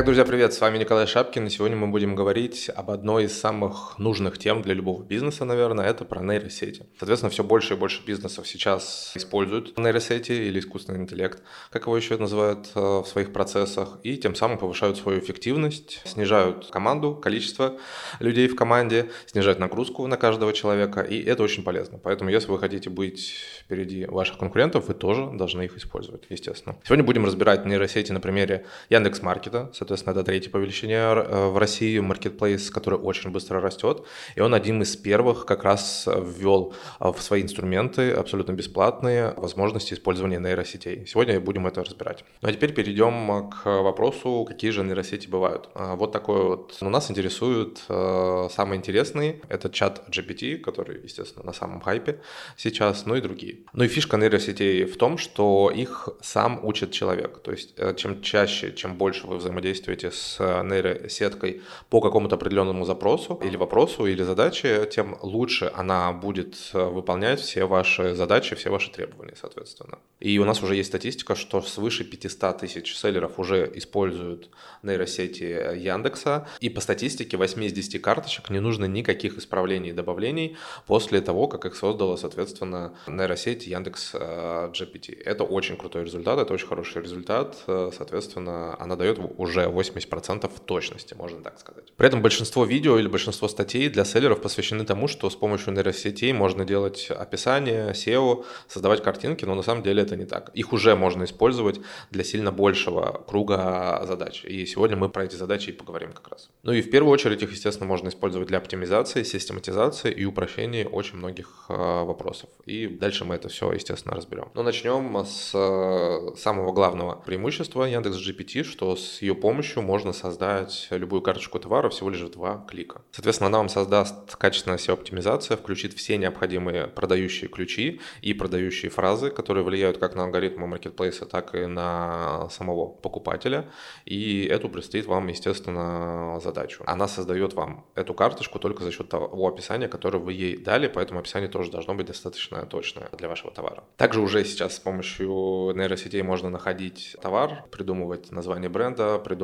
Итак, друзья, привет, с вами Николай Шапкин, и сегодня мы будем говорить об одной из самых нужных тем для любого бизнеса, наверное, это про нейросети. Соответственно, все больше и больше бизнесов сейчас используют нейросети или искусственный интеллект, как его еще называют э, в своих процессах, и тем самым повышают свою эффективность, снижают команду, количество людей в команде, снижают нагрузку на каждого человека, и это очень полезно. Поэтому, если вы хотите быть впереди ваших конкурентов, вы тоже должны их использовать, естественно. Сегодня будем разбирать нейросети на примере Яндекс.Маркета, Соответственно, это третий по величине э, в России маркетплейс, который очень быстро растет. И он один из первых как раз ввел э, в свои инструменты абсолютно бесплатные возможности использования нейросетей. Сегодня будем это разбирать. Ну а теперь перейдем к вопросу, какие же нейросети бывают. А, вот такой вот. У нас интересует э, самый интересный. Это чат GPT, который, естественно, на самом хайпе сейчас, ну и другие. Ну и фишка нейросетей в том, что их сам учит человек. То есть чем чаще, чем больше вы взаимодействуете взаимодействуете с э, нейросеткой по какому-то определенному запросу или вопросу или задаче, тем лучше она будет э, выполнять все ваши задачи, все ваши требования, соответственно. И у нас уже есть статистика, что свыше 500 тысяч селлеров уже используют нейросети Яндекса. И по статистике 8 из 10 карточек не нужно никаких исправлений и добавлений после того, как их создала, соответственно, нейросеть Яндекс э, GPT. Это очень крутой результат, это очень хороший результат. Соответственно, она дает уже уже 80% точности, можно так сказать. При этом большинство видео или большинство статей для селлеров посвящены тому, что с помощью нейросетей можно делать описание, SEO, создавать картинки, но на самом деле это не так. Их уже можно использовать для сильно большего круга задач. И сегодня мы про эти задачи и поговорим как раз. Ну и в первую очередь их, естественно, можно использовать для оптимизации, систематизации и упрощения очень многих э, вопросов. И дальше мы это все, естественно, разберем. Но начнем с э, самого главного преимущества Яндекс GPT, что с ее помощью можно создать любую карточку товара всего лишь в два клика. Соответственно, она вам создаст качественная SEO-оптимизация, включит все необходимые продающие ключи и продающие фразы, которые влияют как на алгоритмы маркетплейса, так и на самого покупателя. И эту предстоит вам, естественно, задачу. Она создает вам эту карточку только за счет того описания, которое вы ей дали, поэтому описание тоже должно быть достаточно точное для вашего товара. Также уже сейчас с помощью нейросетей можно находить товар, придумывать название бренда, придумывать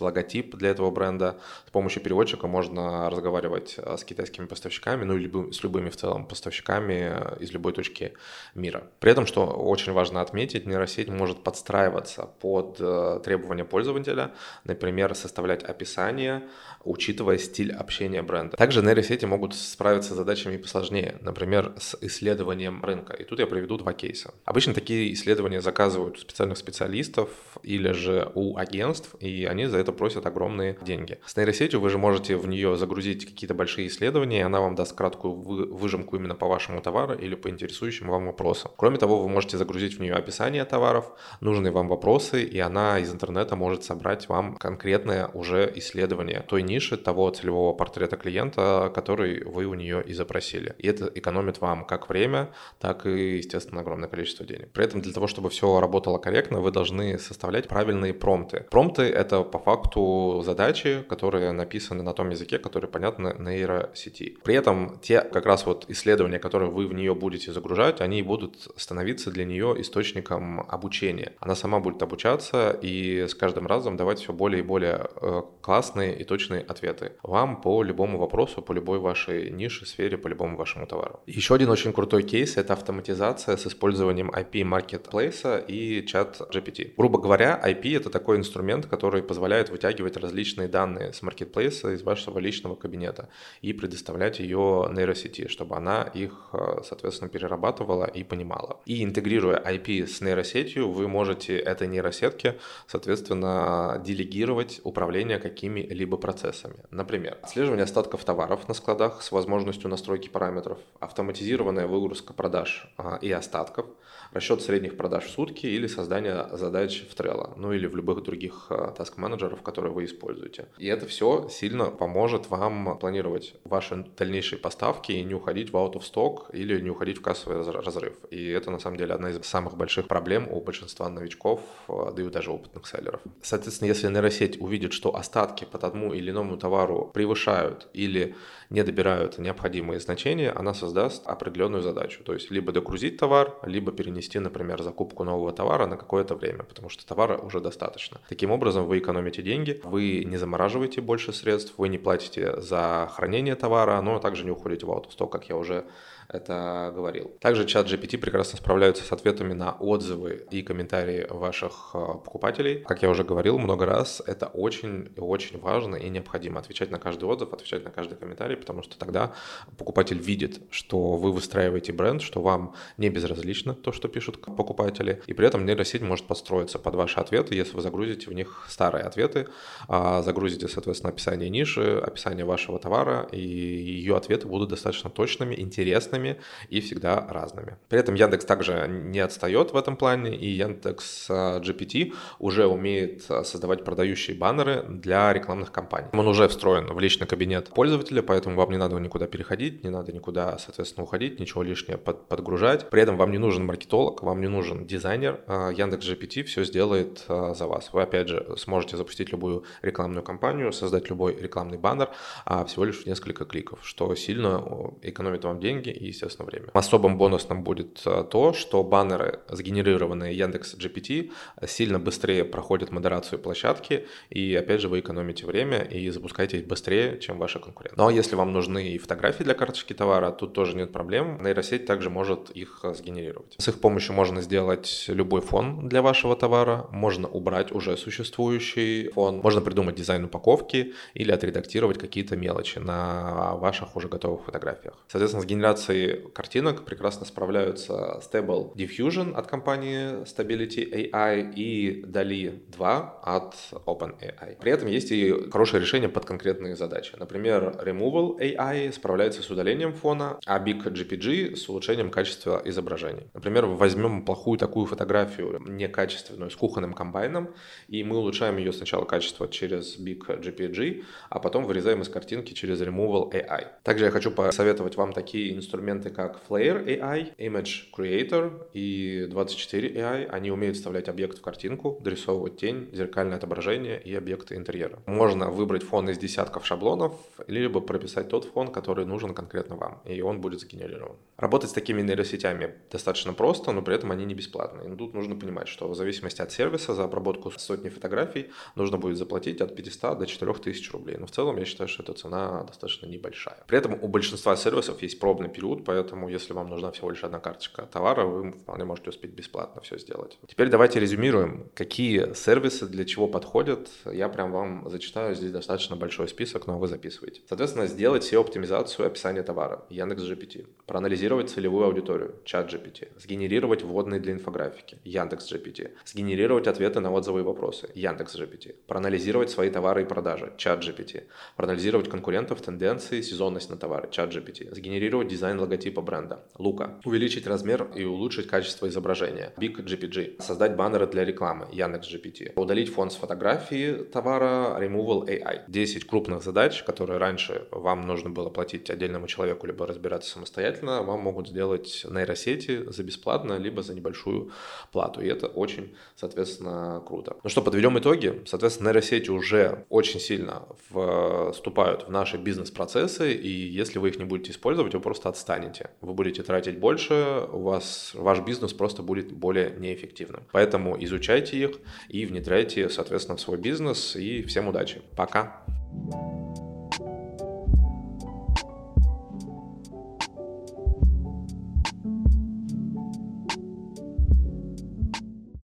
логотип для этого бренда. С помощью переводчика можно разговаривать э, с китайскими поставщиками, ну или с любыми в целом поставщиками э, из любой точки мира. При этом, что очень важно отметить, нейросеть может подстраиваться под э, требования пользователя, например, составлять описание, учитывая стиль общения бренда. Также нейросети могут справиться с задачами посложнее, например, с исследованием рынка. И тут я приведу два кейса. Обычно такие исследования заказывают у специальных специалистов или же у агентств, и они за это просят огромные деньги. С нейросетью вы же можете в нее загрузить какие-то большие исследования, и она вам даст краткую выжимку именно по вашему товару или по интересующим вам вопросам. Кроме того, вы можете загрузить в нее описание товаров, нужные вам вопросы, и она из интернета может собрать вам конкретное уже исследование той ниши, того целевого портрета клиента, который вы у нее и запросили. И это экономит вам как время, так и, естественно, огромное количество денег. При этом для того, чтобы все работало корректно, вы должны составлять правильные промпты. Промпты это по факту задачи, которые написаны на том языке, который понятно нейросети. При этом те как раз вот исследования, которые вы в нее будете загружать, они будут становиться для нее источником обучения. Она сама будет обучаться и с каждым разом давать все более и более э, классные и точные ответы вам по любому вопросу, по любой вашей нише, сфере, по любому вашему товару. Еще один очень крутой кейс — это автоматизация с использованием IP маркетплейса и чат GPT. Грубо говоря, IP — это такой инструмент, который который позволяет вытягивать различные данные с маркетплейса из вашего личного кабинета и предоставлять ее нейросети, чтобы она их, э, соответственно, перерабатывала и понимала. И интегрируя IP с нейросетью, вы можете этой нейросетке, соответственно, делегировать управление какими-либо процессами. Например, отслеживание остатков товаров на складах с возможностью настройки параметров, автоматизированная выгрузка продаж а, и остатков, расчет средних продаж в сутки или создание задач в Trello, ну или в любых других э, таск-менеджеров, которые вы используете. И это все сильно поможет вам планировать ваши дальнейшие поставки и не уходить в out of stock или не уходить в кассовый разрыв. И это на самом деле одна из самых больших проблем у большинства новичков, э, да и даже опытных селлеров. Соответственно, если нейросеть увидит, что остатки по тому или иному товару превышают или не добирают необходимые значения, она создаст определенную задачу. То есть либо догрузить товар, либо перенести, например, закупку нового товара на какое-то время, потому что товара уже достаточно. Таким образом, вы экономите деньги, вы не замораживаете больше средств, вы не платите за хранение товара, но также не уходите в аутосток, как я уже это говорил. Также чат GPT прекрасно справляется с ответами на отзывы и комментарии ваших э, покупателей. Как я уже говорил много раз, это очень и очень важно и необходимо отвечать на каждый отзыв, отвечать на каждый комментарий, потому что тогда покупатель видит, что вы выстраиваете бренд, что вам не безразлично то, что пишут покупатели, и при этом нейросеть может подстроиться под ваши ответы, если вы загрузите в них старые ответы, а загрузите, соответственно, описание ниши, описание вашего товара, и ее ответы будут достаточно точными, интересными, интересными и всегда разными. При этом Яндекс также не отстает в этом плане, и Яндекс а, GPT уже умеет а, создавать продающие баннеры для рекламных кампаний. Он уже встроен в личный кабинет пользователя, поэтому вам не надо никуда переходить, не надо никуда, соответственно, уходить, ничего лишнего под, подгружать. При этом вам не нужен маркетолог, вам не нужен дизайнер. А, Яндекс GPT все сделает за вас. Вы, опять же, сможете запустить любую рекламную кампанию, создать любой рекламный баннер всего лишь в несколько кликов, что сильно экономит вам деньги и естественно, время. Особым бонусом будет э, то, что баннеры, сгенерированные Яндекс GPT, сильно быстрее проходят модерацию площадки, и опять же вы экономите время и запускаете их быстрее, чем ваши конкуренты. Но если вам нужны и фотографии для карточки товара, тут тоже нет проблем. Нейросеть также может их э, сгенерировать. С их помощью можно сделать любой фон для вашего товара, можно убрать уже существующий фон, можно придумать дизайн упаковки или отредактировать какие-то мелочи на ваших уже готовых фотографиях. Соответственно, с генерацией картинок прекрасно справляются Stable Diffusion от компании Stability AI и DALI 2 от OpenAI. При этом есть и хорошее решение под конкретные задачи. Например, Removal AI справляется с удалением фона, а Big GPG с улучшением качества изображений. Например, возьмем плохую такую фотографию, некачественную, с кухонным комбайном, и мы улучшаем ее сначала качество через Big GPG, а потом вырезаем из картинки через Removal AI. Также я хочу посоветовать вам такие инструменты, инструменты как Flare AI, Image Creator и 24 AI, они умеют вставлять объект в картинку, дорисовывать тень, зеркальное отображение и объекты интерьера. Можно выбрать фон из десятков шаблонов, либо прописать тот фон, который нужен конкретно вам, и он будет сгенерирован. Работать с такими нейросетями достаточно просто, но при этом они не бесплатные. Но тут нужно понимать, что в зависимости от сервиса за обработку сотни фотографий нужно будет заплатить от 500 до 4000 рублей. Но в целом я считаю, что эта цена достаточно небольшая. При этом у большинства сервисов есть пробный период, поэтому если вам нужна всего лишь одна карточка товара, вы вполне можете успеть бесплатно все сделать. Теперь давайте резюмируем, какие сервисы для чего подходят. Я прям вам зачитаю, здесь достаточно большой список, но вы записываете. Соответственно, сделать SEO-оптимизацию описания товара, Яндекс GPT, проанализировать целевую аудиторию, чат GPT, сгенерировать вводные для инфографики, Яндекс GPT, сгенерировать ответы на отзывы и вопросы, Яндекс GPT, проанализировать свои товары и продажи, чат GPT, проанализировать конкурентов, тенденции, сезонность на товары, чат GPT, сгенерировать дизайн логотипа бренда. Лука. Увеличить размер и улучшить качество изображения. Big GPG. Создать баннеры для рекламы. Яндекс GPT. Удалить фон с фотографии товара. Removal AI. 10 крупных задач, которые раньше вам нужно было платить отдельному человеку, либо разбираться самостоятельно, вам могут сделать нейросети за бесплатно, либо за небольшую плату. И это очень, соответственно, круто. Ну что, подведем итоги. Соответственно, нейросети уже очень сильно вступают в наши бизнес-процессы, и если вы их не будете использовать, вы просто отстанете станете. Вы будете тратить больше, у вас ваш бизнес просто будет более неэффективным. Поэтому изучайте их и внедряйте, соответственно, в свой бизнес. И всем удачи. Пока. thank you